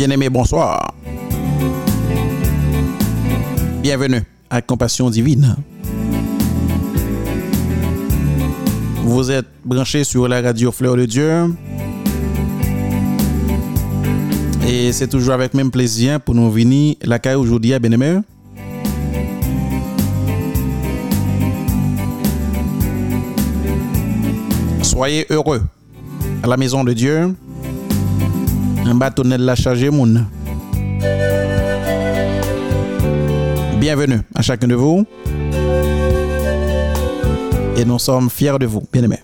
Bien-aimés, bonsoir. Bienvenue à Compassion Divine. Vous êtes branchés sur la radio Fleur de Dieu. Et c'est toujours avec même plaisir pour nous venir la caille aujourd'hui à bien-aimés. Soyez heureux à la maison de Dieu. La charge moun. Bienvenue à chacun de vous. Et nous sommes fiers de vous, bien-aimés.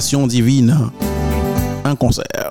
Divine, un concert.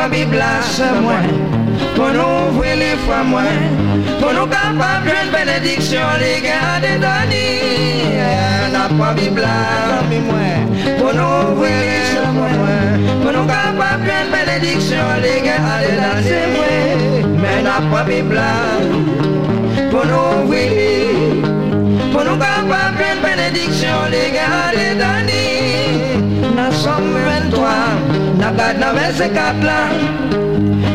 Mais n'a pas Bibla c'est moi pour nous ouvrir les fois moi, pour nous capables d'une bénédiction les gars des d'années. N'a pas Bibla mais moi pour nous ouvrir les fois moi, pour nous capables d'une bénédiction les gars des d'années. Mais n'a pas Bibla pour nous ouvrir, pour nous capables une bénédiction, les gars des derniers. Nous sommes 23, nous avons 24 là.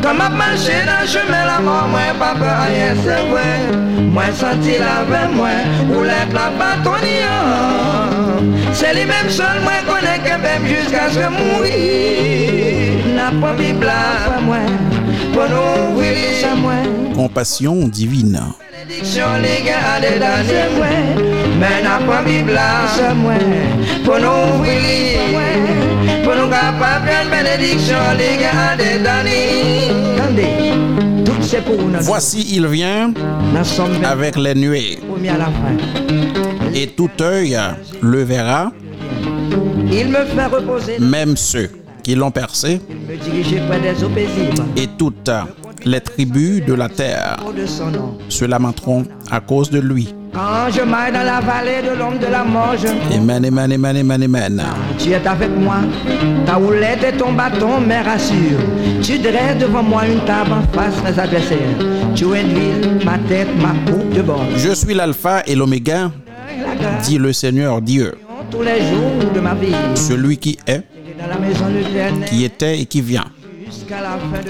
Comme à marcher dans le chemin la mort, moi, papa, rien c'est vrai. Moi, senti la veille, moi, ou l'être la bâtonnière. C'est les mêmes seuls, moi, connais que même jusqu'à ce que mourir. N'a pas Bible là, moi, pour nous ouvrir, c'est moi. Compassion divine. Bénédiction, les gars, des derniers, ouais. Mais n'a pas Bible là, bénédiction, les gars, des. Attendez, tout c'est pour nous. Voici, il vient avec les nuées, premier à la fin. et tout œil le verra, Il me fait reposer, même ceux qui l'ont percé, et toute les tribus de la terre se lamenteront à cause de lui. Quand je m'aille dans la vallée de l'ombre de la mort, je Amen, amen, amen, amen, amen. Tu es avec moi, ta houlette et ton bâton me rassurent. Tu dresses devant moi une table en face mes adversaires. Tu huiles ma tête, ma coupe de bord. Je suis l'alpha et l'oméga, dit le Seigneur Dieu, tous les jours de ma vie. celui qui est, qui était et qui vient,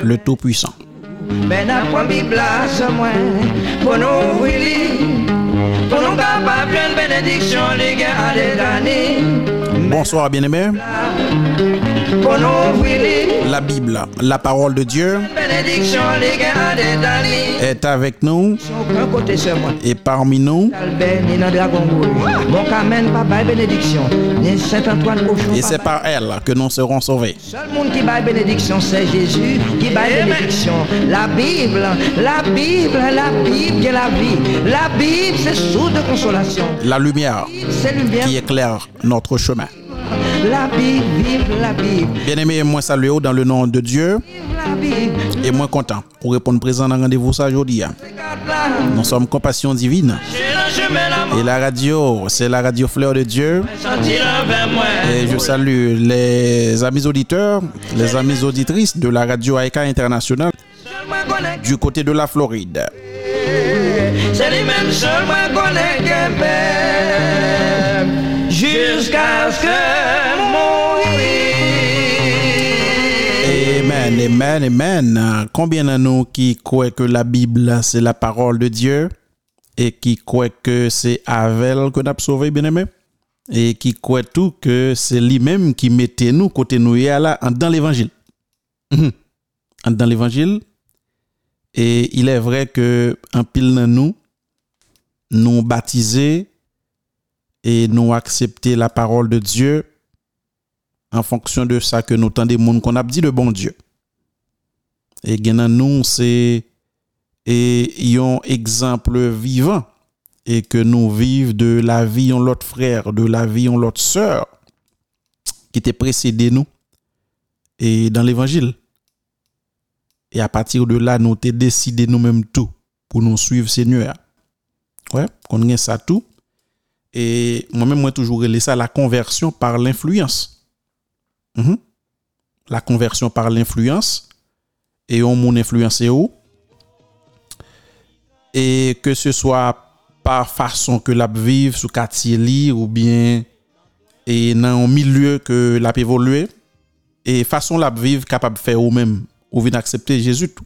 le Tout-Puissant. Pour nous capables de bénédiction, les gars, à années. Bonsoir bien-aimés. La Bible, la parole de Dieu, est avec nous et parmi nous. Et c'est par elle que nous serons sauvés. Seul monde qui baille bénédiction, c'est Jésus qui baille bénédiction. La Bible, la Bible, la Bible qui est la vie. La Bible, c'est source de consolation. La lumière. qui éclaire notre chemin. La Bible, vive la Bible. Bien-aimés, moi saluez dans le nom de Dieu et moi content pour répondre présent dans le rendez-vous ça aujourd'hui. Regarde-la. Nous sommes Compassion Divine et la radio, c'est la radio Fleur de Dieu. Et je salue les amis auditeurs, les amis auditrices de la radio Aïka International du côté de la Floride. C'est lui-même seul moi. Jusqu'à ce que mourir. Amen, amen, amen. Combien de nous qui croient que la Bible, c'est la parole de Dieu et qui croient que c'est avec elle que nous sauvé, bien aimé? Et qui croient tout que c'est lui-même qui mettait nous côté nous là dans l'évangile. Mhm. Dans l'évangile. Et il est vrai que en pile dans nous, nous baptisés et nous accepter la parole de Dieu en fonction de ça que nous tendez monde qu'on a dit de bon Dieu. Et nous c'est et un exemple vivant et que nous vivons de la vie en l'autre frère, de la vie en l'autre sœur qui était précédé nous et dans l'évangile. Et à partir de là, nous t'ai décidé nous-mêmes tout pour nous suivre Seigneur. Ouais, qu'on gagne ça tout. Et moi-même, moi, toujours relais ça la conversion par l'influence. Mm -hmm. La conversion par l'influence. Et on mon influencé où? Et que ce soit par façon que l'ap vive sous quartier li ou bien et dans un milieu que l'ap évolué et façon l'ap vive capable de faire ou même ou vient accepter Jésus tout.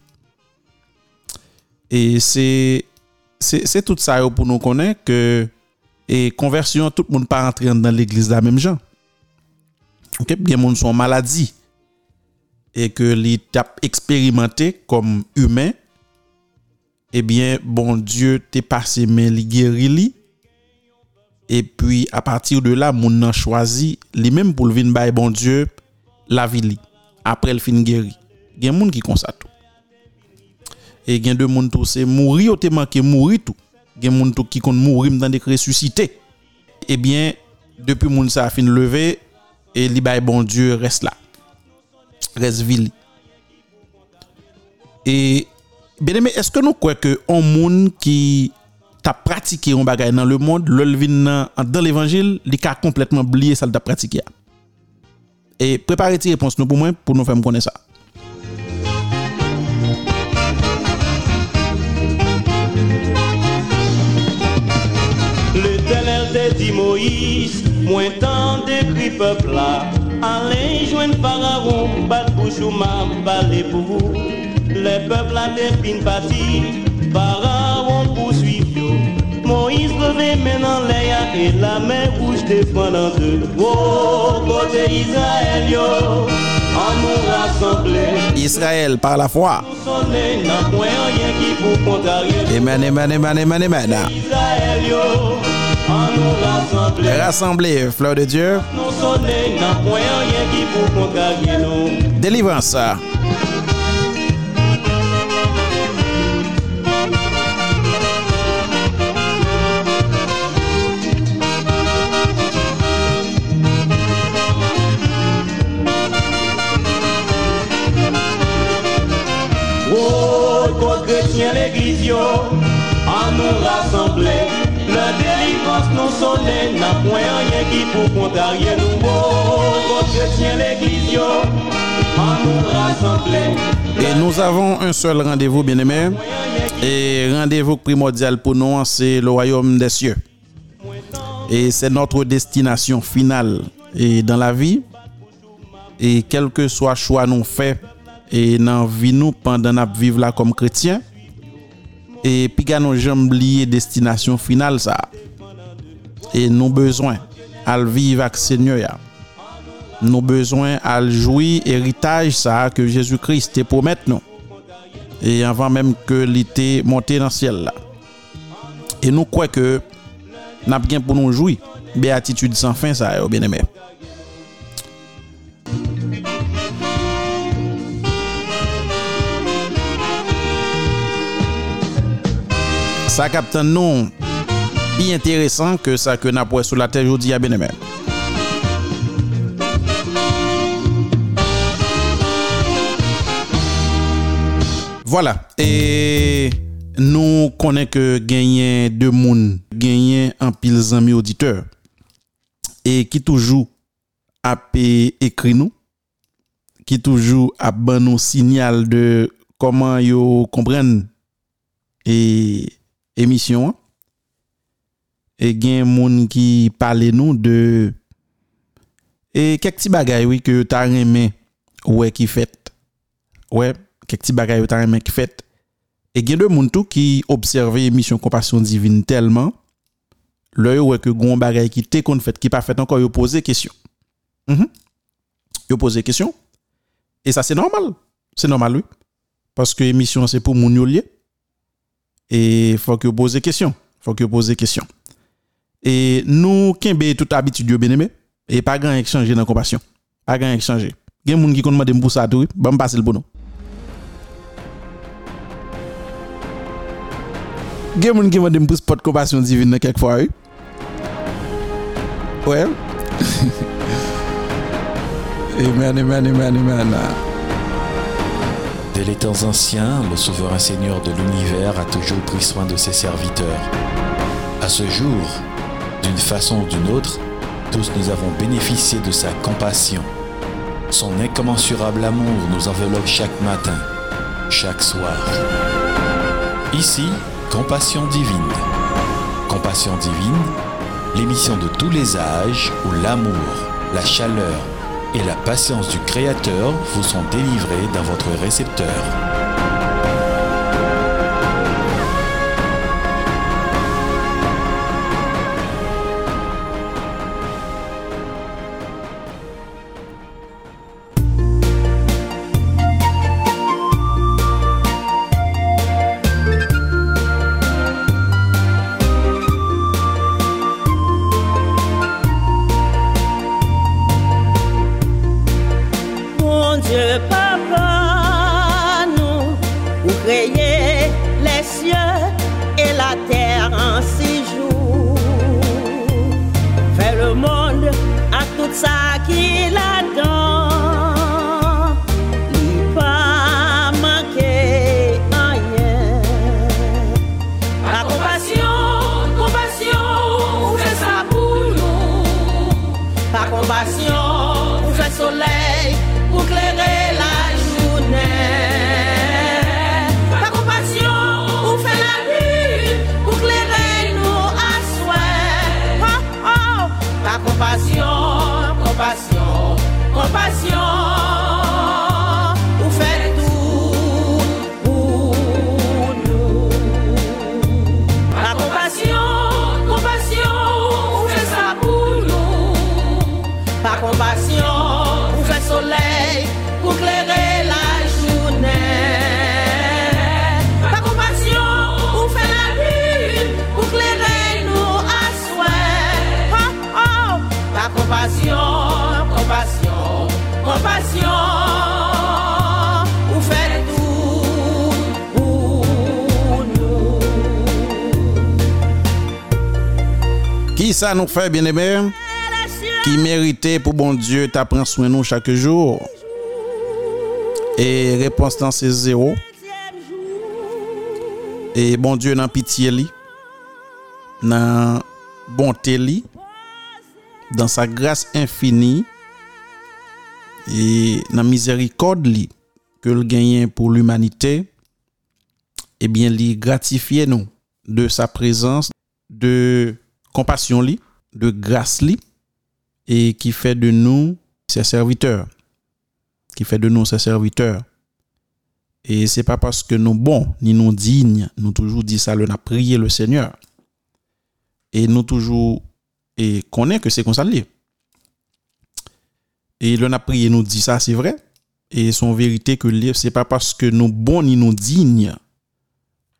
Et c'est c'est tout ça pour nous connaître que E konversyon, tout moun pa rentre nan l'eglise la menm jan. Ok, gen moun son maladi. E ke li tap eksperimente kom humen. Eh Ebyen, bon Diyo te pase men li geri li. E pi, a patir de la, moun nan chwazi li menm pou lvin bay bon Diyo la vi li. Apre l fin geri. Gen moun ki konsa tou. E gen de moun tou se mouri ou te manke mouri tou. gen moun tou ki kon mourim dan dek resusite, ebyen, depi moun sa fin leve, e li bay bon Diyo res la, res vili. E, beneme, eske nou kwe ke on moun ki ta pratike yon bagay nan le moun, lol vin nan, an dan l'Evangil, li ka kompletman bliye sal ta pratike ya. E, prepare ti repons nou pou mwen, pou nou fèm konen sa. Dit Moïse, moins tant décrit peuple là. Allez joindre Pharaon, battre bouche ou m'a parler pour vous. Les peuples là des fin parti, Pharaon poursuit yo. Moïse levé maintenant l'air et la mer rouge défend en deux. Oh, côté Israël yo, en nous rassembler. Israël par la foi amen amen amen amen amen Israël yo. Rassemblés fleur de Dieu. Délivrance. Oh, l'église Oh, chrétiens. Et nous avons un seul rendez-vous, bien-aimés. Et rendez-vous primordial pour nous, c'est le royaume des cieux. Et c'est notre destination finale et dans la vie. Et quel que soit choix nous fait et dans la vie nous pendant vivre là comme chrétien. Et puis nous jamais oublier destination finale ça. E nou bezwen al vive ak senyo ya. Nou bezwen al joui eritaj sa ke Jezu Christ te promet nou. E anvan menm ke li te monte nan siel la. E nou kwe ke nap gen pou nou joui. Beatitude san fin sa yo ben eme. Sa kapten nou... bi enteresan ke sa ke na pou e sou la te jodi ya benemen. Voilà, e nou konen ke genyen de moun, genyen an pil zanmi auditeur, e ki toujou ap e ekri nou, ki toujou ap ban nou sinyal de koman yo kompren e emisyon an. e gen moun ki pale nou de e kek ti bagay wè ki yo ta reme wè ki fet. Wè kek ti bagay yo ta reme ki fet. E gen de moun tou ki observe emisyon kompasyon divin telman lè yo wè ki goun bagay ki te kon fet ki pa fet ankon yo pose kesyon. Mm -hmm. yo pose kesyon. E sa se normal. Se normal wè paske emisyon se pou moun yo liye. E fòk yo pose kesyon. Fòk yo pose kesyon. Et nous, qui avons toute habitude, bien aimé, et pas grand échanger dans compassion. Pas grand échanger. Il y a des gens qui demandé pour ça, tout, bon, passer le bon. Gen moun ki mwen dem pou spot compassion divine fwa, oui? Ouais. amen, amen, amen, amen. Dès les temps anciens, le souverain Seigneur de l'univers a toujours pris soin de ses serviteurs. À ce jour, d'une façon ou d'une autre, tous nous avons bénéficié de sa compassion. Son incommensurable amour nous enveloppe chaque matin, chaque soir. Ici, Compassion divine. Compassion divine, l'émission de tous les âges où l'amour, la chaleur et la patience du Créateur vous sont délivrés dans votre récepteur. Pour clairer la journée. La compassion, pour faire la nuit. Pour clairer nous à souhait. Oh, oh. La compassion, compassion, compassion. ça nous fait, bien-aimés, qui méritait pour bon Dieu t'apprendre soin nous chaque jour. Et réponse dans c'est zéro. Et bon Dieu dans pitié li, dans bonté li, dans sa grâce infinie et dans miséricorde li que le gagne pour l'humanité, eh bien, lui gratifier nous de sa présence, de compassion de grâce et qui fait de nous ses serviteurs, qui fait de nous ses serviteurs. Et c'est pas parce que nous bons, ni nous dignes, nous toujours dit ça, nous a prié le Seigneur. Et nous toujours, et connaît que c'est comme ça le Et l'on a prié, nous dit ça, c'est vrai. Et son vérité que le c'est pas parce que nous bons ni nous dignes,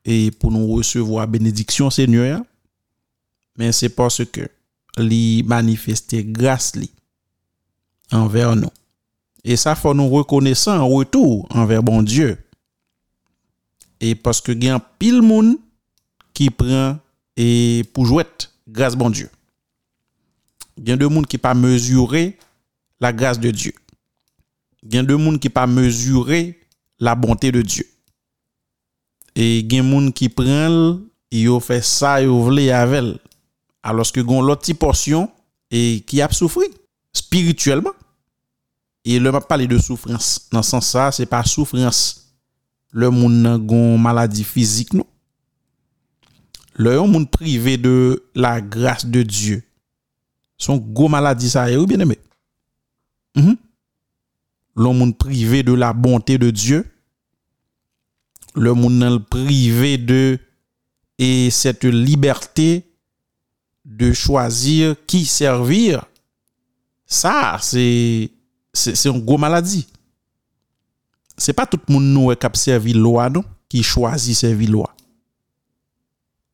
et pour nous recevoir bénédiction Seigneur, mais c'est parce que li manifester grâce envers nous. Et ça faut nous reconnaissant en retour envers bon Dieu. Et parce que il y a pile monde qui prend et pour jouer grâce bon Dieu. Il y a de monde qui pas mesurer la grâce de Dieu. Il y a de monde qui pas mesurer la bonté de Dieu. Et il y a gens qui prennent et fait ça et vle avec alos ke gon lot ti porsyon e ki ap soufri, spirituelman. E le map pale de soufrans. Nan san sa, se pa soufrans. Le moun nan gon maladi fizik nou. Le yon moun prive de la grase de Diyo. Son go maladi sa e, yo, bien eme. Mm -hmm. Le moun prive de la bonte de Diyo. Le moun nan prive de e sete liberté de choisir qui servir, ça, c'est une grosse maladie. C'est pas tout le monde qui a servi loi, non, qui choisit servir loi.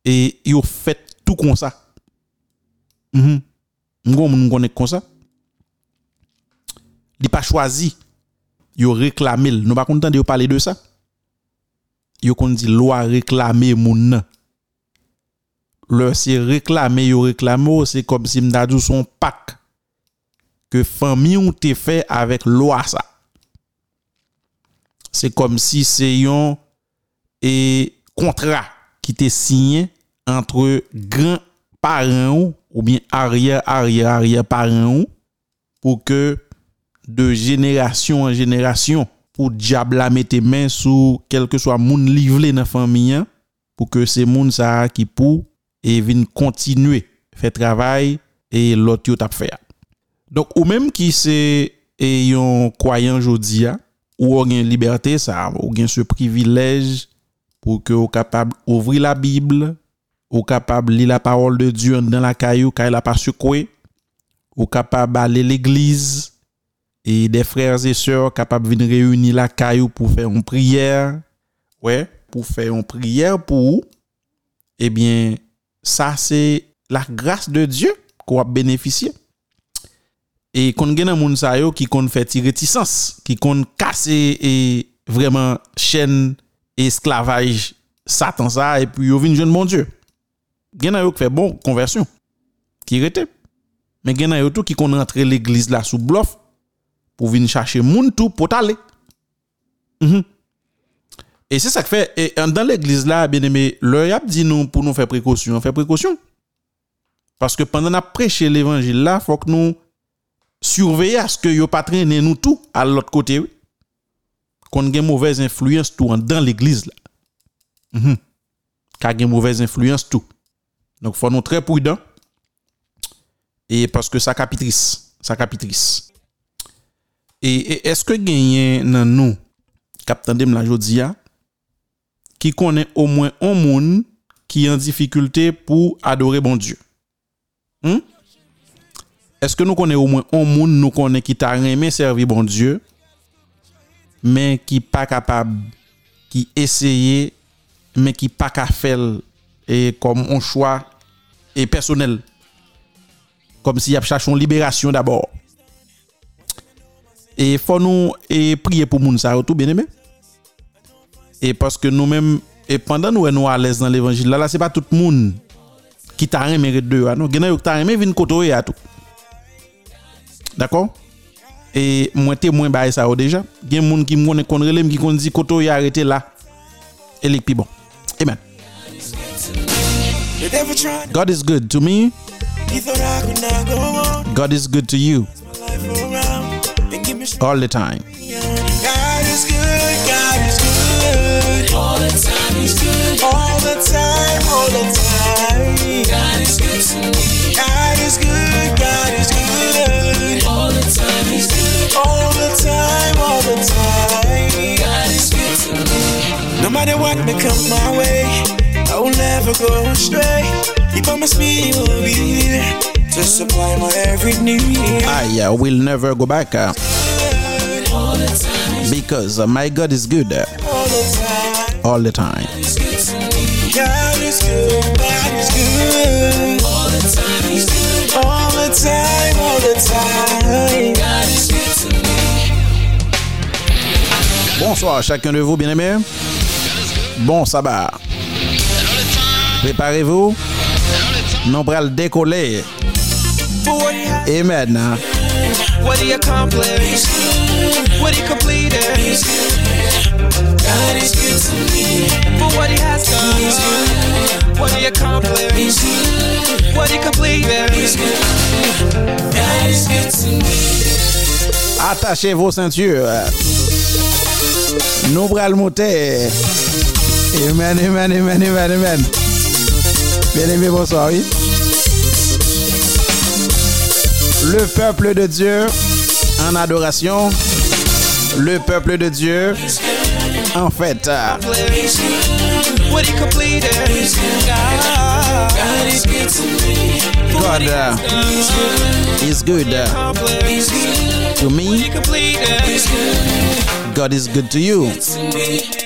Et ils ont fait tout comme ça. Mm -hmm. comme ça. Ils n'ont pas choisi. Ils ont réclamé. Nous ne sommes pas contents de parler de ça. Ils ont dit loi réclamer mon nom. lor se reklame yo reklamo, se kom si mdadou son pak ke fami ou te fe avèk lwa sa. Se kom si se yon e kontra ki te signe antre gran paran ou ou bien ariè, ariè, ariè paran ou pou ke de jenerasyon an jenerasyon pou diabla mette men sou kelke swa moun livle nan fami an pou ke se moun sa ki pou et vin continuer faire travail et l'autre t'a fait. Donc ou même qui c'est et yon croyant jodi ou une liberté ça ou gen ce privilège pour que ou capable ouvrir la Bible, ou capable lire la parole de Dieu dans la caillou quand a pas secoué, ou capable aller l'église et des frères et sœurs capables venir réunir la caillou pour faire une prière, ouais, pour faire une prière pour eh bien sa se la grase de Diyo kwa beneficye. E kon gen nan moun sa yo ki kon feti retisans, ki kon kase e vreman chen esklavaj satan sa e pi yo vin jen bon Diyo. Gen nan yo ki fe bon konversyon, ki rete. Men gen nan yo tou ki kon rentre l'eglise la sou blof pou vin chache moun tou pot ale. Mm-hmm. Et c'est ça que fait, et dans l'église là, bien aimé, le yap dit nous pour nous faire précaution, faire précaution. Parce que pendant la prêché l'évangile là, faut que nous surveillions à ce que yo pas traîner nous tout à l'autre côté. Oui. Qu'on ait mauvaise influence tout dans l'église là. Mm -hmm. Qu'a une mauvaise influence tout. Donc faut nous très prudent. Et parce que ça capitrice, ça capitrice. Et, et est-ce que gagner dans nous, Captain de la jodia, ki konen o mwen on moun ki yon difikulte pou adore bon Diyo. Hmm? Eske nou konen o mwen on moun nou konen ki ta reme servi bon Diyo, men ki pa kapab, ki eseye, men ki pa ka fel, e kom on chwa, e personel. Kom si ap chachon liberasyon dabor. E fon nou e priye pou moun sa yo tou, ben eme. Et parce que nous-mêmes, et pendant nous sommes à l'aise dans l'évangile, là, là c'est pas tout le monde qui t'a mérité de nous. Il y qui à tout. D'accord? Et moi, témoin bah ça déjà. Il y a des qui me qui là. Et les bon. Amen. God is good to me. God is good to you all the time. All the time, He's good. All the time, all the time. God is good to me. God is good, God is good. All the time, He's good. All the time, all the time. God is good to me. No matter what may come my way, I will never go astray. He promised me He will be here to supply my every need. I uh, will never go back uh, All the time, because uh, my God is good uh, all the time. All the time. God is good, God is good. All the time, He's good. All the time, all the time. God is good to me. Bonsoir chacun de vous, bien-aimés. Bon sabbat. Préparez-vous. Nous allons décoller. What He accomplished, what He completed. Attachez vos ceintures. Nous monter. Amen, amen, amen, amen, amen. Bien-aimés, bonsoir, oui. Le peuple de Dieu en adoration. Le peuple de Dieu en fête. Euh, what. God, God is good to me. God is good to What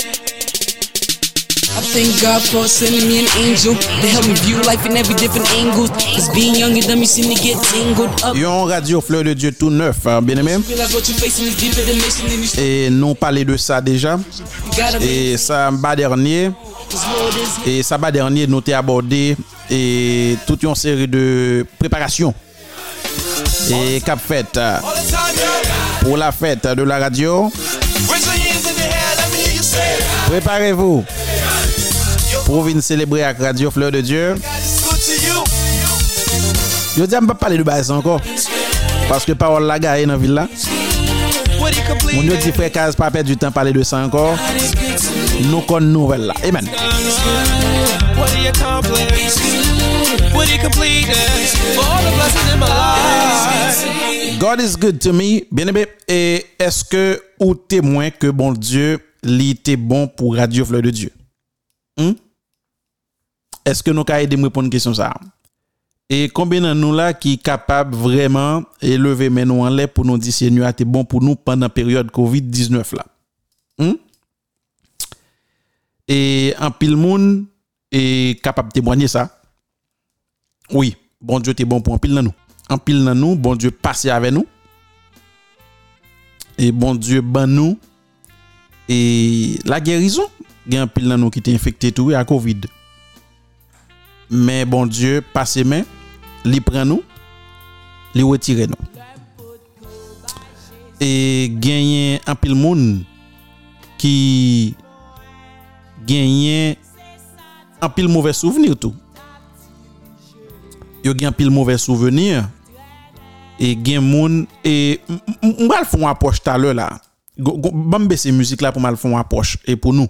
thank God for sending me an angel to help me view life in every different angle. Cause being young and dumb, you seem to get tangled up. Yon radio Fleur de Dieu tout neuf, hein, than you Et nous parler de ça déjà. Et ça bas dernier. Et ça bas dernier, nous t'ai abordé et toute une série de préparations. Et cap fête pour la fête de la radio. Préparez-vous pour venir célébrer avec Radio Fleur de Dieu. Je dis, je ne pas parler de base encore. Parce que parole la gare dans la ville là. Mon Dieu dit frère pas perdre du temps parler de ça encore. Nous connaissons nouvelle là. Amen. God is good to me. Bien aimé, et est-ce que ou témoin que bon Dieu li était bon pour Radio Fleur de Dieu? Hmm? Eske nou ka ede mwepon kèsyon sa? E konbè nan nou la ki kapab vreman eleve men nou an lè pou nou di se nou a te bon pou nou pandan peryode COVID-19 la? Hmm? E an pil moun e kapab tebwanye sa? Oui, bon Diyo te bon pou an pil nan nou. An pil nan nou, bon Diyo pase ave nou. E bon Diyo ban nou. E la gerison gen an pil nan nou ki te infekte tou e a COVID-19. Men bon Diyo pase men, li pren nou, li wetire nou. E genyen apil moun ki genyen apil mouvè souvenir tou. Yo gen apil mouvè souvenir e gen moun e mbal foun apoche talè la. Bambe se müzik la pou mbal foun apoche e pou nou.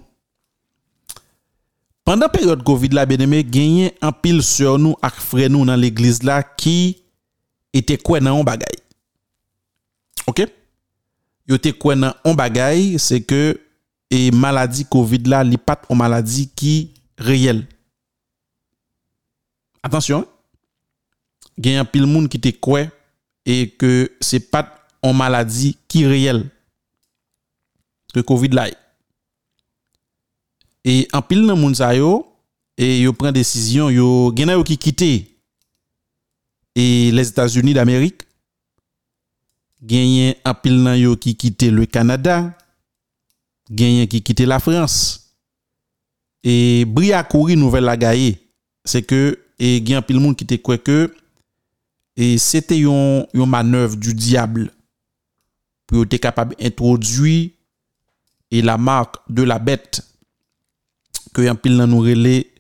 Pendan peryode Covid la beneme, genyen an pil sur nou ak fre nou nan l'egliz la ki ete kwen nan an bagay. Ok? Yo te kwen nan an bagay, se ke e maladi Covid la li pat an maladi ki reyel. Atensyon, genyen pil moun ki te kwen e ke se pat an maladi ki reyel. Ke Covid la e. E an pil nan moun sa yo, e yo pren desisyon, yo genay yo ki kite e les Etats-Unis d'Amerik, genyen an pil nan yo ki kite le Kanada, genyen ki kite la Frans. E bri akouri nouvel la gaye, se ke e gen an pil moun kite kweke, e sete yon, yon manev du diable, pou yo te kapab introdwi e la mark de la bete que yon pile nan nou relé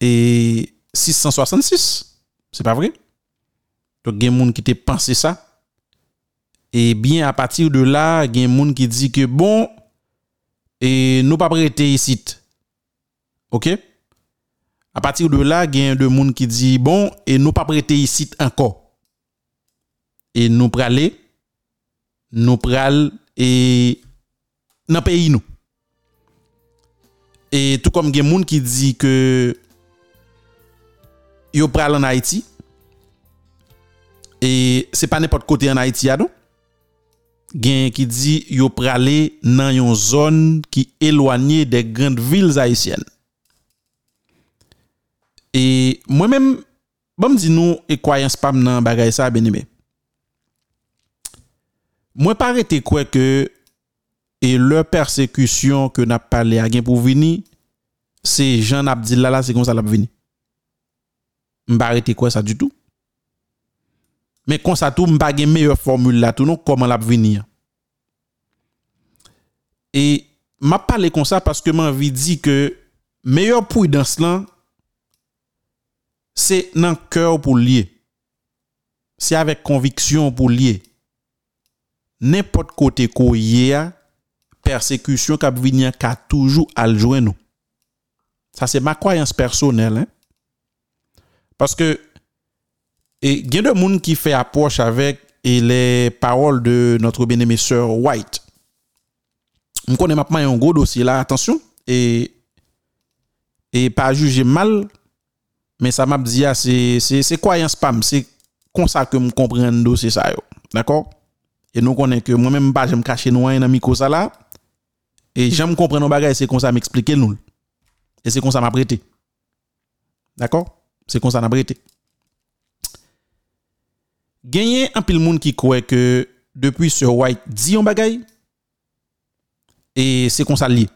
et 666. C'est pas vrai? Donc, il y a des gens qui te pensé ça. Et bien, à partir de là, il y a des gens qui dit que bon, et nous pas prêter ici. OK? À partir de là, il y a des gens qui dit bon, et nous pas prêter ici encore. Et nous praler, nous pral et dans pays nous. Et tout comme il y a des gens qui disent que yo pral en Haïti. Et c'est pas n'importe côté en Haïti ado. Gen qui dit yo pralé dans une zone qui éloignée des grandes villes haïtiennes. Et moi-même bon me dit nous et croyance pas nan bagay ça bien aimé. Moi pas arrêté quoi que E lè persekisyon ke nap pale a gen pou vini, se jan ap di lala se kon sa lap vini. Mba arete kwa sa du tout. Men kon sa tou mba gen meyye formule la tou nou koman lap vini ya. E mba pale kon sa paske man vi di ke meyye pou y dans lan, se nan kèw pou liye. Se avèk konviksyon pou liye. Nèpot kote ko ye a, persécution qui venir ka toujours al nous. Ça c'est ma croyance personnelle hein? Parce que il y a des gens qui fait approche avec et les paroles de notre bien-aimé sœur White. Je connais maintenant un gros dossier là, attention, et, et pas juger mal, mais ça m'a dit, ah, c'est, c'est, un spam, c'est comme ça que je comprends le dossier ça, d'accord? Et nous connaissons que moi-même, pas, je me cache nous dans ça là, et j'aime comprendre nos bagages, c'est comme ça m'expliquer nous. Et c'est comme ça m'a. D'accord? C'est comme ça m'a prêté. Gagner un pile monde qui croit que depuis ce White dit un bagay et c'est comme ça lié.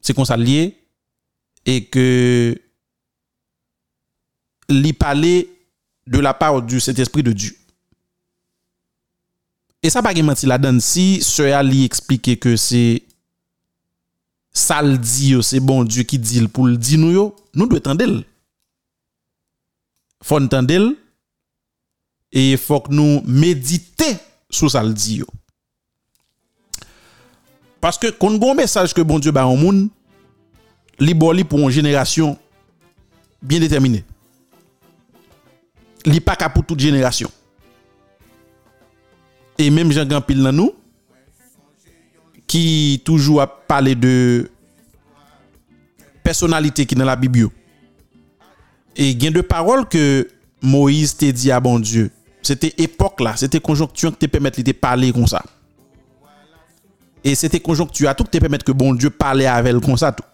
C'est comme ça lié et que lui parler de la part du Saint-Esprit de Dieu. E sa pa gen manti la dan si, se a li eksplike ke se sal di yo, se bon Diyo ki dil pou l di nou yo, nou dwe tende l. Fon tende l, e fok nou medite sou sal di yo. Paske kon goun mesaj ke bon Diyo ba an moun, li bo li pou an jenerasyon bien determine. Li pa ka pou tout jenerasyon. Et même Jean Gampil dans nous qui toujours a parlé de personnalité qui dans la Bible. Et il y a deux paroles que Moïse t'a dit à bon Dieu. C'était époque là, c'était conjoncture qui te permettre de parler comme ça. Et c'était conjoncture à tout te permettre que bon Dieu parlait avec elle comme ça tout.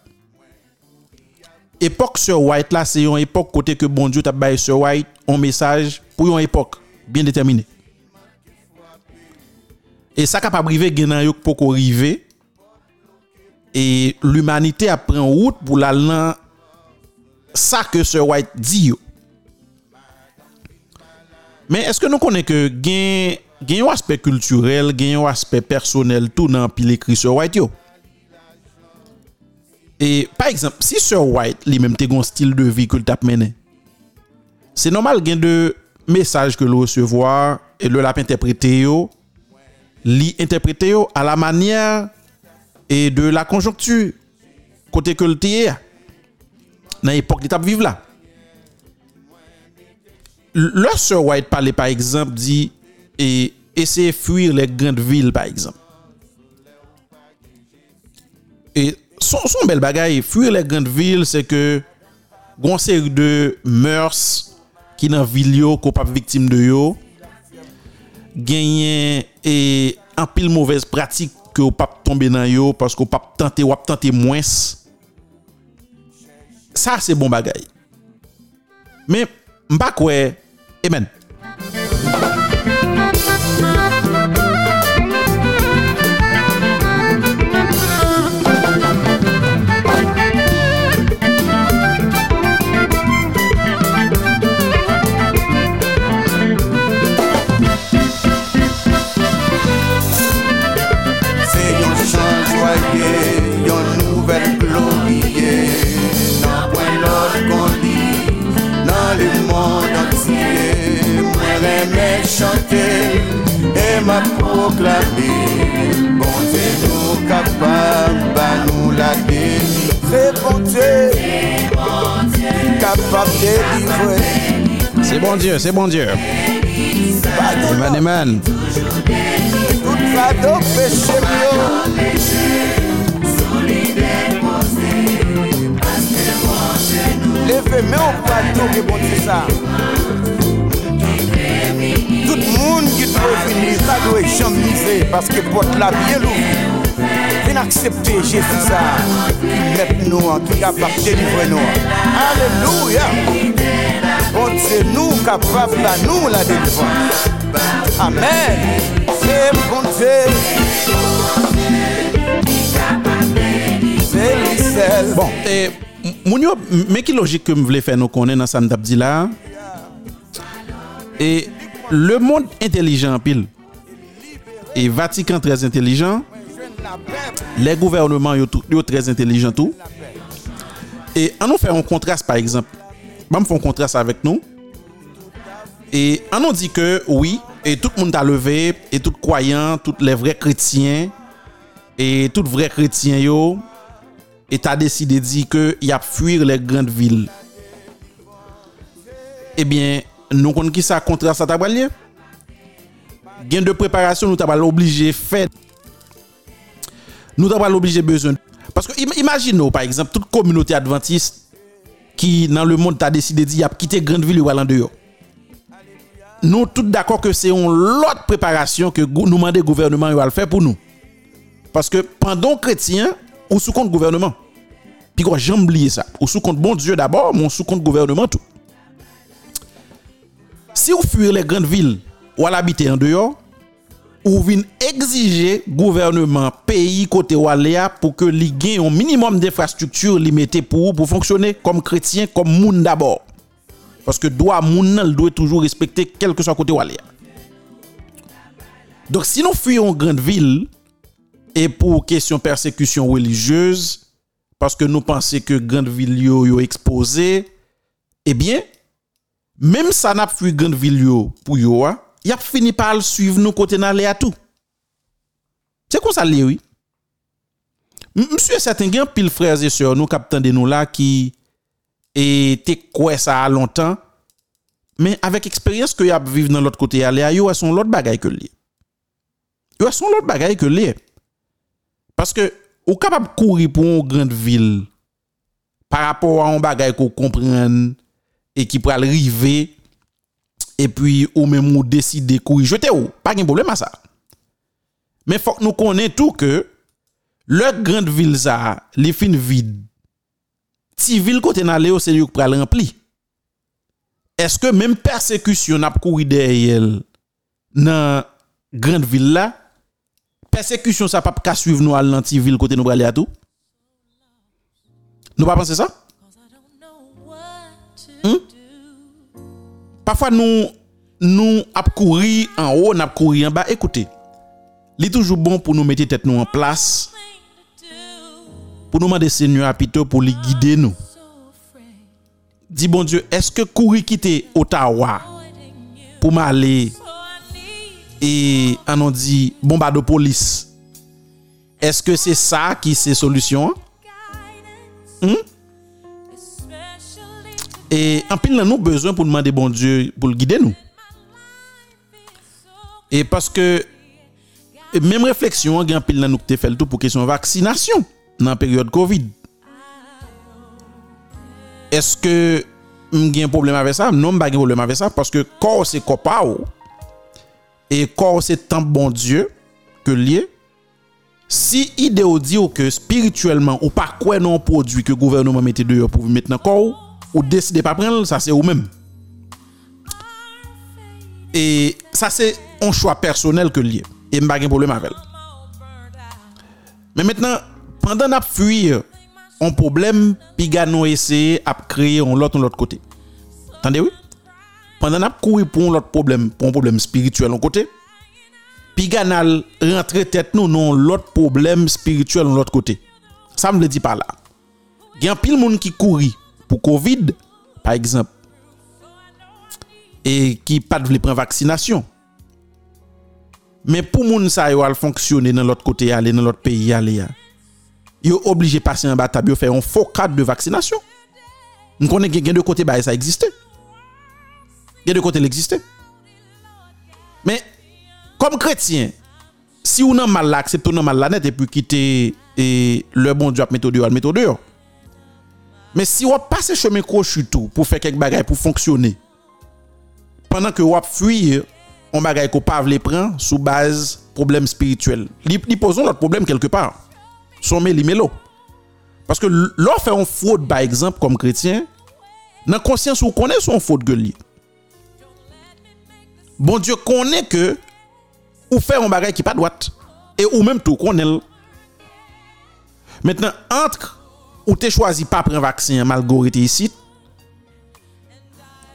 Époque sur White là, c'est une époque côté que bon Dieu t'a baillé sur White un message pour une époque bien déterminée. E sa kapab rive genan yo pou ko rive. E l'umanite ap pren wout pou la lan sa ke se white di yo. Men eske nou konen ke gen, gen yo aspek kulturel, gen yo aspek personel tou nan pi l'ekri se white yo. E par exemple, si se white li menm te gon stil de vi ke l'tap menen, se normal gen de mesaj ke l'o se vwa e l'o lap interprete yo, li interprété à la manière et de la conjoncture côté que le dans l'époque d'étape vive là. Sir White parlait par exemple dit et essayer de fuir les grandes villes par exemple. Et son, son bel bagaille, fuir les grandes villes, c'est que une série de mœurs qui dans ville yo, qu'on pas victime de yo, genyen e anpil mouvez pratik ke ou pap tombe nan yo, paske ou pap tante wap tante mwens. Sa se bon bagay. Men, mba kwe, amen. Clamer. Bon Dieu nous capable, bah nous la délivrer. C'est bon Dieu, capable de délivrer. C'est bon Dieu, c'est bon Dieu. Bon. Le qui doit venir, ça doit jamais miser parce que la bien l'ouvre. Venez accepter Jésus. Qui met nous qui est capable de délivrer nous. Alléluia. Bon Dieu, nous capables là, nous la délivrance. Amen. C'est bon Dieu. C'est seul. Bon, et moun yo, mais qui logique que me voulais faire nous connaître dans dit là? le monde intelligent en pile. Et Vatican très intelligent. Les gouvernements yo tout yo très intelligents tout. Et en nous fait un contraste par exemple. Bon, Même font contraste avec nous. Et on nous dit que oui et tout le monde a levé et tout croyant tous les vrais chrétiens et tout vrais chrétiens yo et a décidé de dire que y a fuir les grandes villes. Eh bien nou kon ki sa kontra sa tabal liye. Gen de preparasyon nou tabal oblige fè. Nou tabal oblige bezon. Paske imagine nou, par exemple, tout kominote adventiste ki nan le moun ta deside di ap kite Grandville ou alan deyo. Nou tout d'akor ke se yon lot preparasyon ke nou mande gouvernement yo al fè pou nou. Paske pandon kretien, ou sou kont gouvernement. Pi kwa jamb liye sa. Ou sou kont bon Diyo d'abord, moun sou kont gouvernement tout. Si vous fuyez les grandes villes ou habitez en dehors, ou vin exiger gouvernement pays côté Waléa pour que li gagne un minimum d'infrastructures li mette pour pour fonctionner comme chrétien comme moun d'abord. Parce que droit moun nan doit toujours respecter quel que soit côté Waléa donc si nous fuyons grande ville et pour question persécution religieuse parce que nous pensons que grande ville yo, yo exposé eh bien Mem sa nap fwi gen vil yo pou yo a, yap fini pal suiv nou kote nan le atou. Se kon sa le wii? Msye saten gen pil freze se yo nou kapitan de nou la ki e te kwe sa a lontan, men avek eksperyens ke yap viv nan lot kote ya le a, yo a son lot bagay ke li. Yo a son lot bagay ke li. Paske ou kapap kouri pou an grand vil par rapport a an bagay ko komprenne et qui pourra arriver et puis ou même ou décider courir jeter ou. Pas de problème à ça mais faut que nous connaissons tout que le grande ville ça les fines vides si ville côté n'aller c'est lui qui pourra rempli. Est-ce que même persécution n'a pas couru derrière elle dans grande ville là persécution ça pas qu'à suivre nous à l'antiville côté nous aller à tout nous pas penser ça Hmm? Parfois, nous, nous courir en haut, nous courir en bas. Écoutez, il est toujours bon pour nous mettre tête nous en place, pour nous demander Seigneur à Pito pour lui guider nous. Dis bon Dieu, est-ce que courir quitter Ottawa pour m'aller et on dit bombarde police? Est-ce que c'est ça qui c'est solution? Hmm? Et en pile, nous avons besoin pour demander bon Dieu pour le guider nous. Et parce que même réflexion, en pile, nous avons fait tout pour question vaccination dans la période Covid. Est-ce que j'ai un problème avec ça? Non, je pas un problème avec ça parce que corps c'est copa et corps c'est tant bon Dieu que lié. Si idéo dit que spirituellement ou pas quoi non produit que le gouvernement mettait dehors pour mettre dans corps, ou décidez pas prendre, ça c'est vous-même. Et ça c'est un choix personnel que lié. Et je pas de problème avec. Mais maintenant, pendant qu'on fuir un problème, puis nous essayer à créer un l'autre de l'autre côté. Attendez, oui? Pendant qu'on courir pour l'autre problème, pour un problème spirituel de côté, puis nous rentrer tête nous dans l'autre problème spirituel de l'autre côté. Ça me le dit par là. Il y a un pile monde qui courit pou COVID, par exemple, e ki pat vle pren vaksinasyon. Men pou moun sa yo al fonksyone nan lot kote yale, nan lot peyi yale ya, yo oblije pase yon batab yo fè yon fokat de vaksinasyon. Nou konen gen, gen de kote ba e sa egziste. Gen de kote l'egziste. Men, kom kretien, si ou nan mal la, akseptou nan mal la net, epi ki te e, le bon diop meto diyo al meto diyo, Mais si on passe chemin crochu tout pour faire quelque bagaille pour fonctionner, pendant que on fuir, on bagaille qu'on pas les prendre sous base problème spirituel. Li, posons notre problème quelque part. Somme li mélo. Parce que l'on fait une faute par exemple comme chrétien, dans conscience ou connaît son faute gueule. Bon Dieu connaît que ou fait un bagage qui pas droite et ou même tout connaît. Maintenant entre ou te chwazi pa pren vaksin malgo rete isit,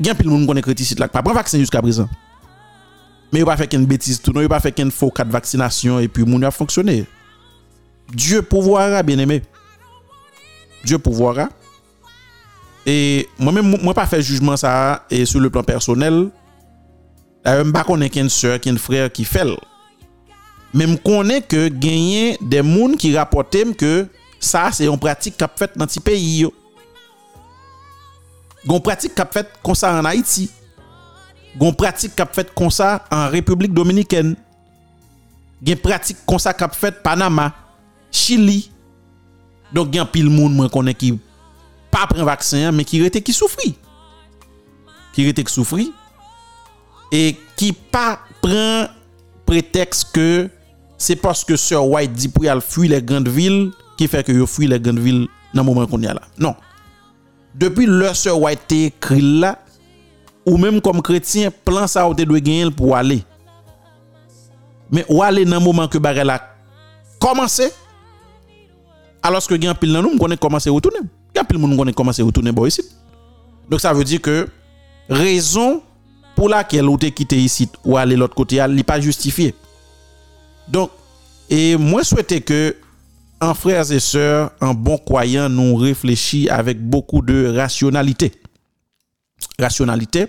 gen pil moun konen kreti isit lak pa pren vaksin jusqu'a prezan. Men yo pa fek en betis tout nou, yo pa fek en fokat vaksinasyon, epi moun yo a fonksyonè. Diyo pouvoara, bien eme. Diyo pouvoara. E mwen mwen mwen pa fek jujman sa, e sou le plan personel, a yon ba konen ken sèr, ken frèr ki fel. Men m konen ke genyen de moun ki rapote m ke sa se yon pratik kap fet nan ti peyi yo. Gon pratik kap fet konsa an Haiti. Gon pratik kap fet konsa an Republik Dominiken. Gen pratik konsa kap fet Panama, Chili. Donk gen pil moun mwen konen ki pa pren vaksin, men ki rete ki soufri. Ki rete ki soufri. E ki pa pren preteks ke se paske Sir White di pou yal fwi le grand vil, qui fait que yo fuit les grandes villes dans le moment qu'on y a là. Non. Depuis leur sœur White écrit là, ou même comme chrétien, plan ça ou te doit gagner pour aller. Mais ou aller dans le moment que barrel a commencé, alors que gen pile nan nous, on connaît comment c'est retourner. Gen pile moun connaît comment c'est retourner bon ici. Donc ça veut dire que raison pour laquelle ou te quitté ici ou aller l'autre côté, elle n'est pas justifiée. Donc et moi souhaitais que en frères et sœurs, en bon croyant, nous réfléchissons avec beaucoup de rationalité. Rationalité.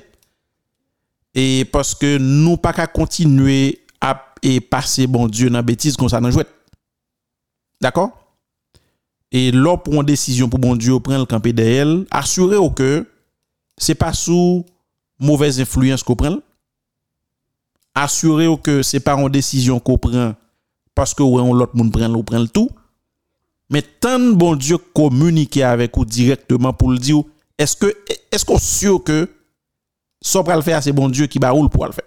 Et parce que nous pas qu'à continuer à et passer bon Dieu dans bêtise comme ça dans jouet. D'accord? Et là pour une décision pour bon Dieu prendre le campé d'elle, assurez au que c'est pas sous mauvaise influence qu'on prend. Assurez que c'est pas une décision qu'on prend parce que ouais, on l'autre monde prend, on prend tout. Mais tant bon Dieu communiquer avec vous directement pour le dire est-ce que est-ce qu'on sûr que ça va le faire c'est bon Dieu qui va pour le faire?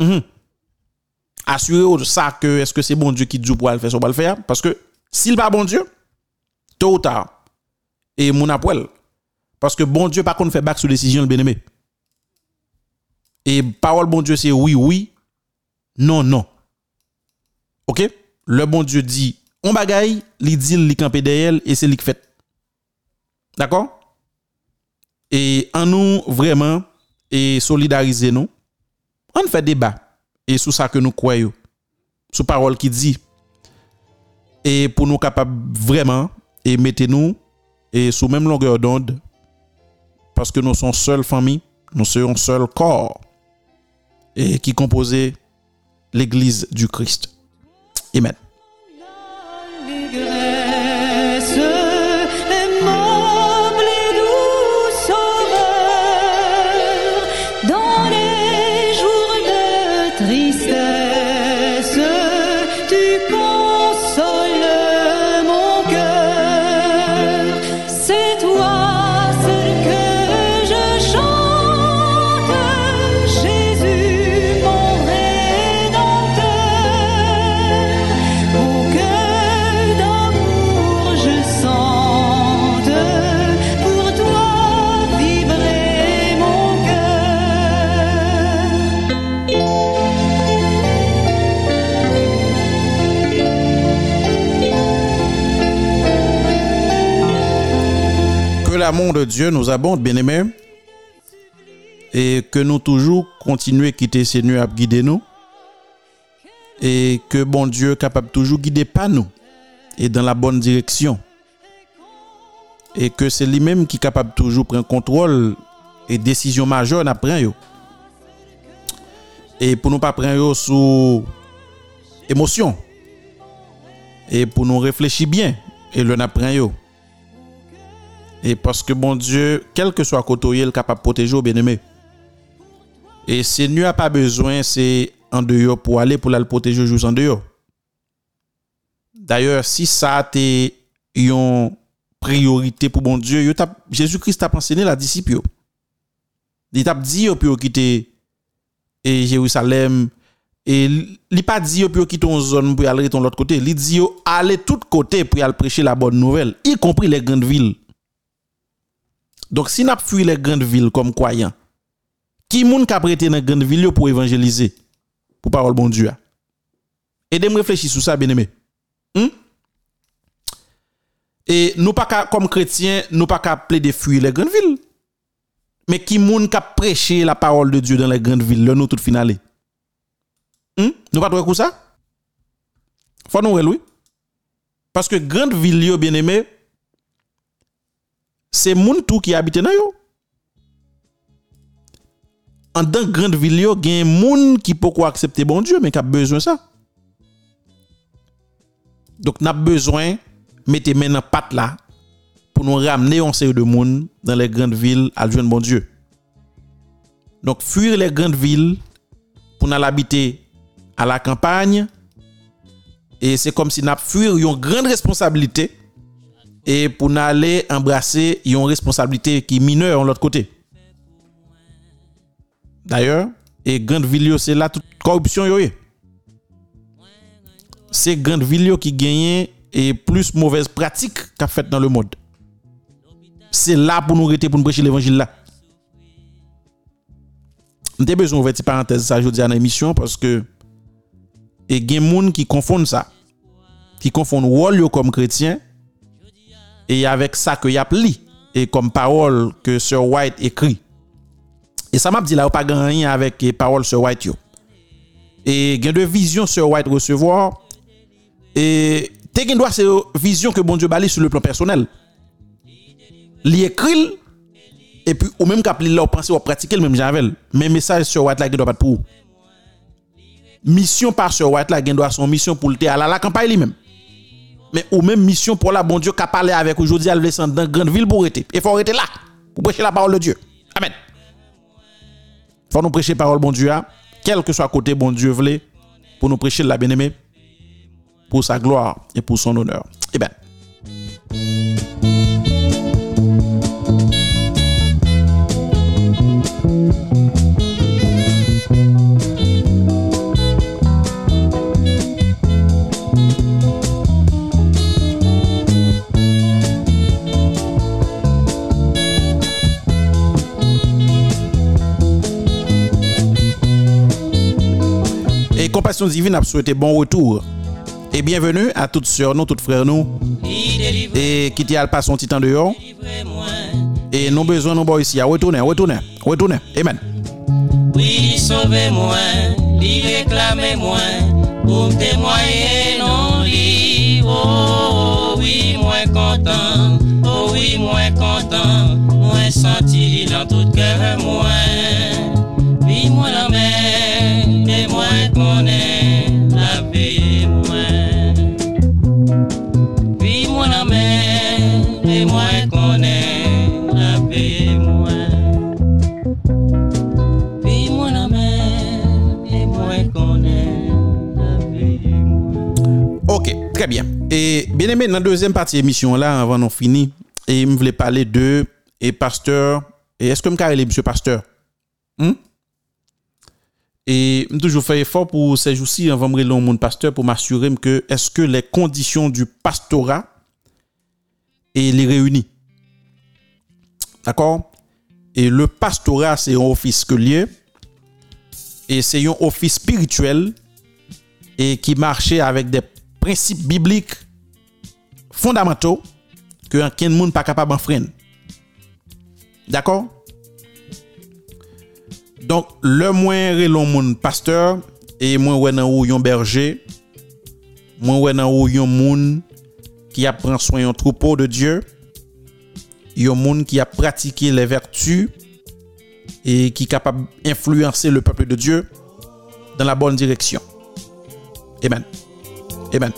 Mm Assurez-vous ça que est-ce que c'est bon Dieu qui dit pour le faire ça va le faire? Parce que s'il pas bon Dieu tôt ou tard et mon appel parce que bon Dieu, par contre, fait back sur décision, le bien-aimé. Et parole bon Dieu, c'est oui, oui, non, non. OK? Le bon Dieu dit, On bagay, li dil li kampe deyel, e se li k fet. D'akor? E an nou vreman, e solidarize nou, an fè debat, e sou sa ke nou kwayo, sou parol ki di, e pou nou kapab vreman, e mette nou, e sou mèm longeur d'onde, paske nou son sol fami, nou seyon sol kor, e ki kompose l'Eglise du Christ. Amen. L'amour de Dieu nous abonde, bien aimés, et que nous toujours continuer à quitter ces nuits à guider nous, et que bon Dieu capable toujours guider pas nous, et dans la bonne direction, et que c'est lui-même qui est capable toujours prendre contrôle et décision majeure après et pour nous pas prendre sous émotion et pour nous réfléchir bien et le n'a prend yo et parce que bon Dieu quel que soit côté il est capable de protéger au bien-aimé. Et Seigneur a pas besoin c'est en dehors pour aller pour le protéger juste en dehors. D'ailleurs si ça a une priorité pour bon Dieu Jésus-Christ a enseigné la disciple il t'a dit pour quitter et Jérusalem. Et il pas dit pour quitter une zone pour aller de l'autre côté. Il dit aller tout côté pour aller prêcher la bonne nouvelle y compris les grandes villes donc si n'a fui les grandes villes comme croyants qui moun ka prêté dans grande ville yo pour évangéliser pour parole bon Dieu a? aidez-moi réfléchir sur ça bien aimé Hmm? et nous pas comme chrétiens nous pas qu'à plaider fuir les grandes villes mais qui moun ka prêcher la parole de Dieu dans les grandes villes, là nous tout finalé. Hmm? Nous pas trouver ça? Faut nous oui. Parce que grande ville yo bien aimé, c'est moun tout qui habite dans yo. En dans grande ville yo, gen moun qui peut accepter bon Dieu mais qui a besoin ça. Donc n'a besoin mettez main dans patte là pour nous ramener un série de monde dans les grandes villes à joindre bon Dieu. Donc fuir les grandes villes pour nous habiter à la campagne et c'est comme si n'a fuir une grande responsabilité et pour n'aller embrasser une responsabilité qui est mineure de l'autre côté. D'ailleurs, et grande ville c'est là toute corruption yo C'est grande ville qui gagne et plus mauvaise pratique qu'a fait dans le monde. C'est là pour nous arrêter pour nous prêcher l'évangile là. J'ai besoin de petite parenthèse ça aujourd'hui à l'émission parce que et gens qui confondent ça. Qui confondent rôle comme chrétien et avec ça que y a pli et comme parole que Sir White écrit. Et ça m'a dit là, pas grand rien avec les paroles Sir White yo. Et gain de vision Sir White recevoir et te gain droit c'est vision que bon Dieu balé sur le plan personnel. Li écrit et puis ou même cap li là ou penser ou pratiquer le même javel. Mais message Sir White là qui doit pas pour. Mission par Sir White là gain doit son mission pour le à la campagne lui-même. Mais ou même mission pour la bon Dieu qu'a parlé avec aujourd'hui à descendre dans grande ville pour arrêter et faut arrêter là pour prêcher la parole de Dieu. Amen. Faut nous prêcher parole bon Dieu quel que soit côté bon Dieu voulait pour nous prêcher la bien-aimée pour sa gloire et pour son honneur. Et ben Compassion Divine a souhaité bon retour. Et bienvenue à toutes sœurs, nous, toutes frères, nous. Et qui t'y a passé son petit temps dehors. Et nous besoin, nous, ici, à retourner, retourner, retourner. Amen. Oui, sauvez-moi, réclamez-moi, pour témoigner non. Oh, oui, moins content, oh oui, moins content, moins senti dans tout cœur, moins. Et bien aimé, dans la deuxième partie de l'émission, là, avant d'en finir, et je voulais parler de et pasteur. Et est-ce que je me monsieur pasteur? Hmm? Et je toujours fait effort pour ces jours-ci, avant de me mon pasteur, pour m'assurer que est-ce que les conditions du pastorat et les réunit? D'accord? Et le pastorat, c'est un office que lié. Et c'est un office spirituel et qui marchait avec des principes bibliques fondamentaux que aucun monde pas capable d'enfreindre. D'accord? Donc le moins relon monde pasteur et moins ouais ou berger, moins ouais ou yon moun qui a prend soin yon troupeau de Dieu, yon moun qui a pratiqué les vertus et qui est capable d'influencer le peuple de Dieu dans la bonne direction. Amen. Amen.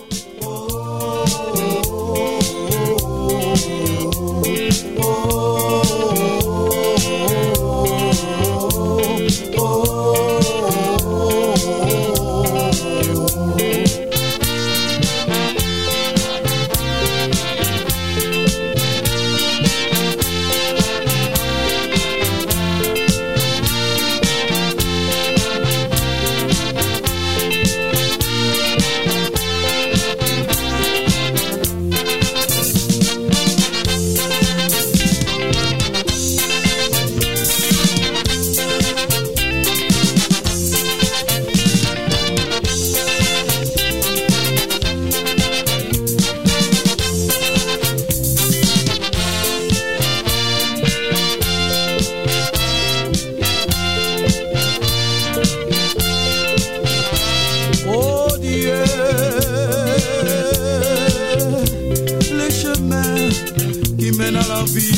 La ville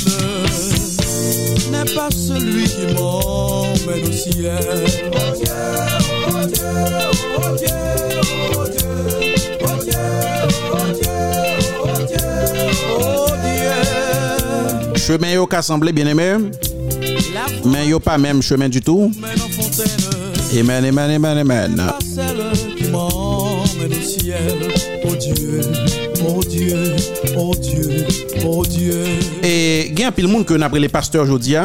n'est pas celui qui m'emmène au ciel. Oh Dieu, oh Dieu, oh Dieu, oh Dieu, oh Dieu, oh Dieu, oh Dieu, oh Dieu. Chemin yo ka semblé bien aimé, mais yo pas même chemin du tout. Amen, amen, amen, amen. celle qui m'emmène au ciel. Oh Dieu, oh Dieu, oh Dieu, oh Dieu. Et gen pile moun que n'après les pasteurs aujourd'hui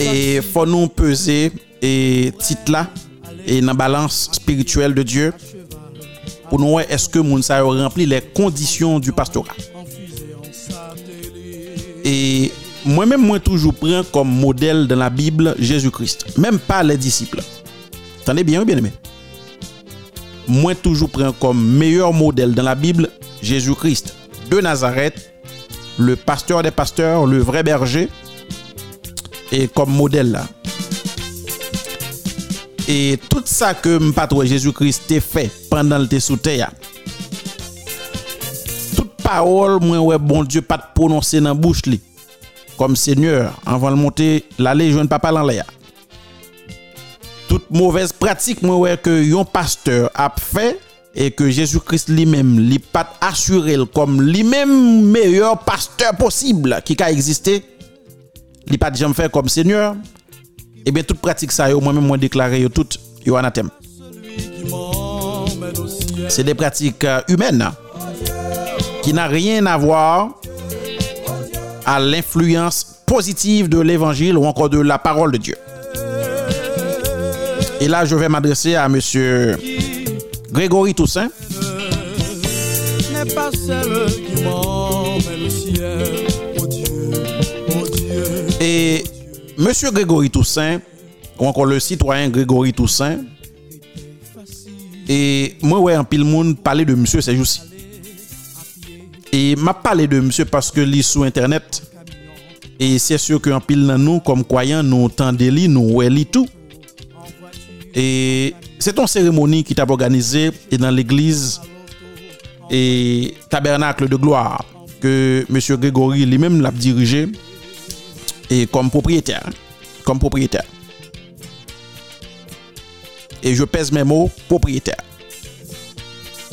et faut nous peser et titre et dans balance spirituelle de Dieu pour nous est-ce que moun yo rempli les conditions du pastorat. Et moi-même, moi toujours prends comme modèle dans la Bible Jésus-Christ. Même pas les disciples. Attendez bien, bien aimé. Moi toujours prends comme meilleur modèle dans la Bible Jésus-Christ de Nazareth, le pasteur des pasteurs, le vrai berger, et comme modèle. Et tout ça que m'patrouille Jésus-Christ t'a fait pendant le sous terre, toute parole, moi, ouais, bon Dieu, pas de prononcer dans la bouche li, comme Seigneur, avant de monter, l'aller, je ne pas parler en l'air. Toute mauvaise pratique, moi, ouais, que yon pasteur a fait, et que Jésus-Christ lui-même, lui pas assuré comme lui-même meilleur pasteur possible qui a existé, lui pas jamais comme Seigneur, et bien toute pratique ça, moi-même, moi déclaré tout, yo. C'est des pratiques euh, humaines hein, qui n'a rien à voir à l'influence positive de l'évangile ou encore de la parole de Dieu. Et là, je vais m'adresser à monsieur Grégory Toussaint, n'est pas celle qui m'emmène au ciel. Oh Dieu, oh Dieu. Et Monsieur Grégory Toussaint, ou encore le citoyen Grégory Toussaint, et moi, ouais, en pile monde parler de monsieur ces jours-ci. Et m'a parlé de monsieur parce que lit sur internet. Et c'est sûr qu'en pile dans nous, comme croyants, nous entendons li, nous ouais tout. Et c'est une cérémonie qui t'a organisée dans l'église et tabernacle de gloire que monsieur Grégory lui-même l'a dirigé et comme propriétaire. Comme propriétaire. Et je pèse mes mots, propriétaire.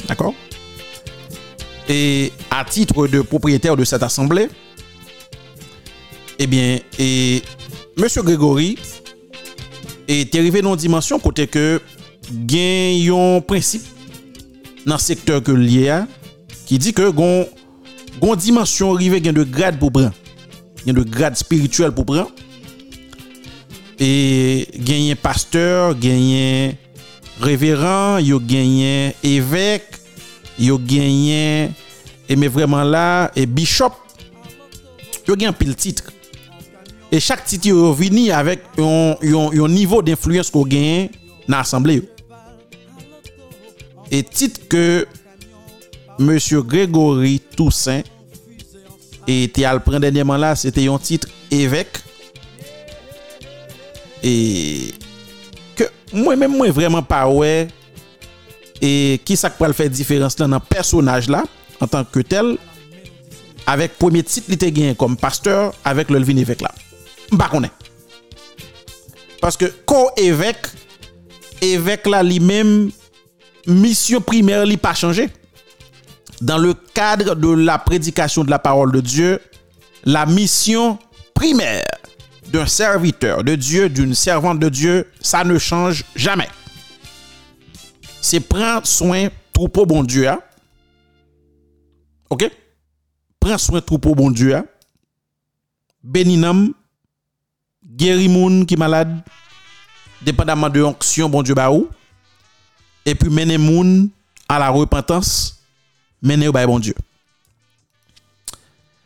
D'accord? Et à titre de propriétaire de cette assemblée, eh bien, et Monsieur Grégory est arrivé dans une dimension côté que gen yon prinsip nan sektor ke liye a, ki di ke gon, gon dimensyon rive gen de grad pou pran, gen de grad spirituel pou pran, e genyen pasteur, genyen reveran, yo genyen evek, yo genyen, e me vreman la, e bishop, yo genyen pil titre. E chak titre yo vini avek yon, yon, yon nivou d'influence ko genyen nan asemble yo. Et titre que Monsieur Grégory Toussaint e était à le prendre dernièrement là, c'était un titre évêque. Et que moi-même, moi vraiment pas ouais. Et qui ça peut faire différence là dans le personnage là, en tant que tel, avec premier titre il était gagné comme pasteur, avec le Levin évêque là. Bah, connaît. Parce que co-évêque, évêque là lui-même, mission primaire n'a pas changé. Dans le cadre de la prédication de la parole de Dieu, la mission primaire d'un serviteur de Dieu, d'une servante de Dieu, ça ne change jamais. C'est prendre soin troupeau bon Dieu. hein. OK? Prends soin troupeau bon Dieu. hein. Béni nam, guéri moun qui malade, dépendamment de l'onction bon Dieu ba ou, et puis mener moun à la repentance, mener au bon Dieu.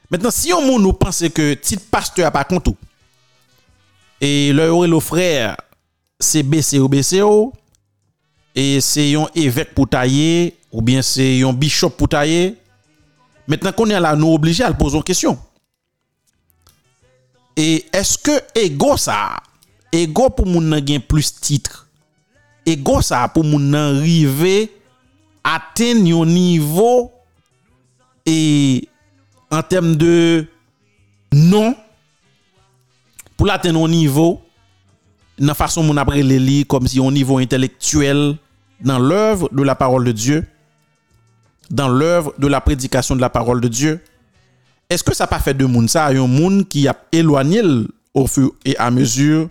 Maintenant, si on moun nous pense que petit pasteur a pas compte et leur le frère c'est BCO BCO et c'est un évêque pour tailler ou bien c'est un bishop pour tailler. Maintenant qu'on est là, nous obligés à le poser une question. Et est-ce que ego ça, ego pour moun plus titre E go sa pou moun nan rive aten yon nivou e an tem de non pou la ten yon nivou nan fason moun apre le li kom si yon nivou intelektuel dans l'œuvre de la parole de Dieu, dans l'œuvre de la prédication de la parole de Dieu. Est-ce que ça pas fait de monde ça, un monde qui a éloigné au fur et à mesure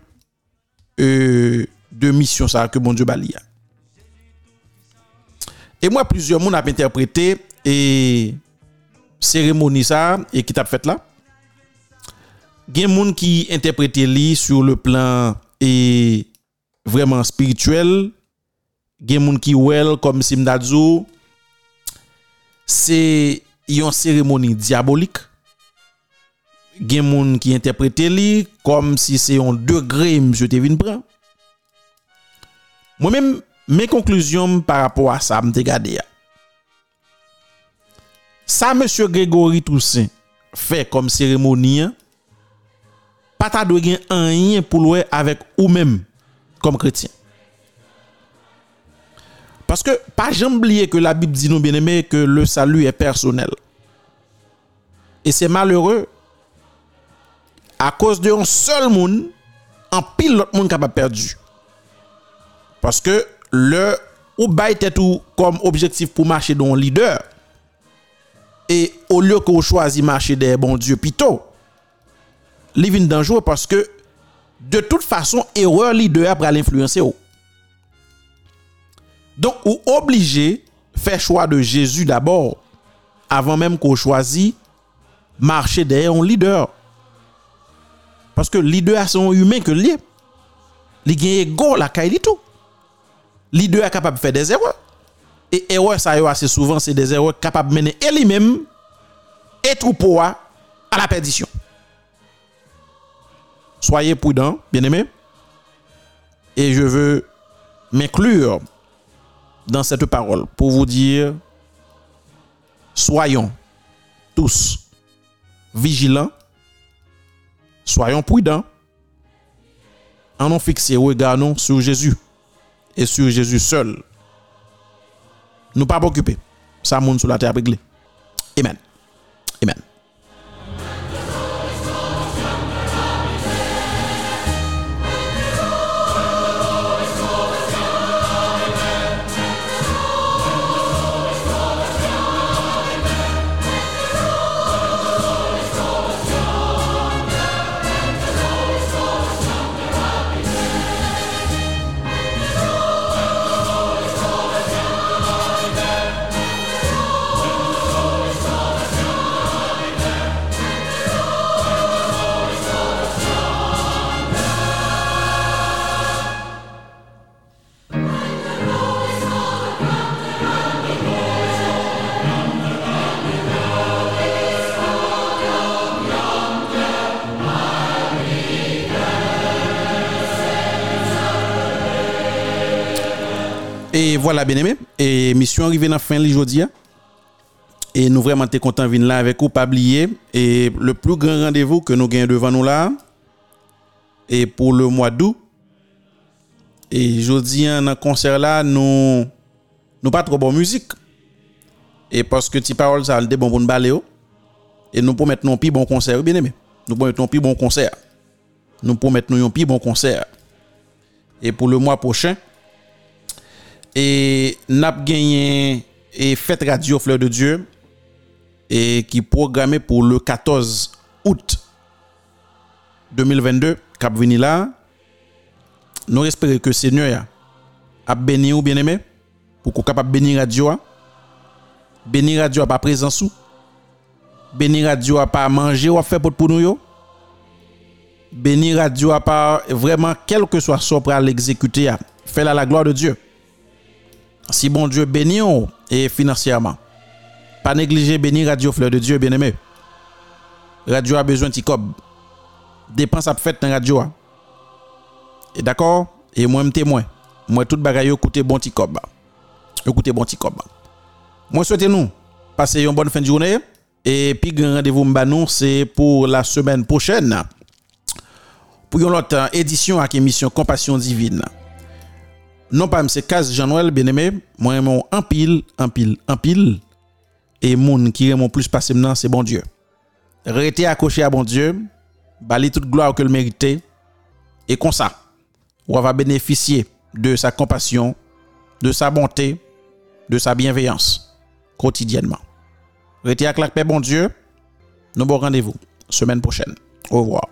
euh, de mission ça que bon Dieu bali. Et moi plusieurs monde a interprété et cérémonie ça et qui t'a fait là. Gen moun ki interprete li sur le plan e vreman spirituel, gen moun ki wel kom Simdadzo, se yon seremoni diabolik. Gen moun ki interprete li kom si se yon degre msye Tevin Bran. Mwen men, men konkluzyon par rapport a sa, mte gade ya. Sa M. Gregory Toussaint fe kom seremoni ya, pata dwe gen an yin pou lwe avèk ou men kom kretien. Paske pa jambliye ke la Bib di nou beneme ke le salu e personel. E se malheure, a kos de yon sol moun, an pil lot moun kapap perdu. Paske le ou bay tèt ou kom objektif pou mache don lider, e ou lyo ko chwazi mache de bon dieu pito, li vin danjou paske de tout fason erreur lider apre al influense ou. Donk ou oblige fè chwa de Jésus d'abord, avan menm ko chwazi mache de yon lider. Paske lider son yumen ke liye. Li genye go la kay li tou. Tout. Leader est capable de faire des erreurs. Et erreurs ça yo assez souvent c'est des erreurs capables de mener et lui-même et troupeau à la perdition. Soyez prudents, bien-aimés. Et je veux m'inclure dans cette parole pour vous dire, soyons tous vigilants, soyons prudents, en nous fixer, regardons sur Jésus et sur Jésus seul. Nous pas occuper. Ça monde sur la terre réglé. Amen. Amen. Et voilà, bien aimé. Et mission arrivée dans la fin aujourd'hui. Et nous vraiment t'es content de venir là avec vous, pas oublier. Et le plus grand rendez-vous que nous gagnons devant nous là, et pour le mois d'août. Et jeudi, dans le concert là, nous, nous pas trop bonne musique. Et parce que tes paroles, ça a le bon pour nous balayer. Oh. Et nous promettons un plus bon concert, bien aimé. Nous promettons un plus bon concert. Nous promettons un plus bon concert. Et pour le mois prochain, et n'a gagné et fête radio Fleur de Dieu et qui est programmé pour le 14 août 2022 cap venu là nous espérons que Seigneur a béni ou bien aimé pour qu'on capable bénir radio bénir radio pas présent sous bénir radio pas manger ou faire pour nous yo. Bénir radio pas vraiment quel que soit pour l'exécuter fait la, la gloire de Dieu si bon Dieu bénit et financièrement. Pas négliger bénir radio fleur de Dieu bien aimé radio a besoin de cob. Dépense à fait dans radio. Et d'accord? Et moi me témoin. Moi tout bagaille écoutez bon petit écoutez bon petit cob. Moi souhaitez nous passer une bonne fin de journée. Et puis rendez-vous nous c'est pour la semaine prochaine. Pour une autre édition avec émission Compassion divine non pas c'est 15 Jean-Noël bien-aimé moi mon en pile en pile en pile et moun qui mon plus passé c'est bon Dieu restez accroché à bon Dieu bali toute gloire que le mérité et comme ça on va bénéficier de sa compassion, de sa bonté, de sa bienveillance quotidiennement. Restez avec la bon Dieu. Nous bon rendez-vous semaine prochaine. Au revoir.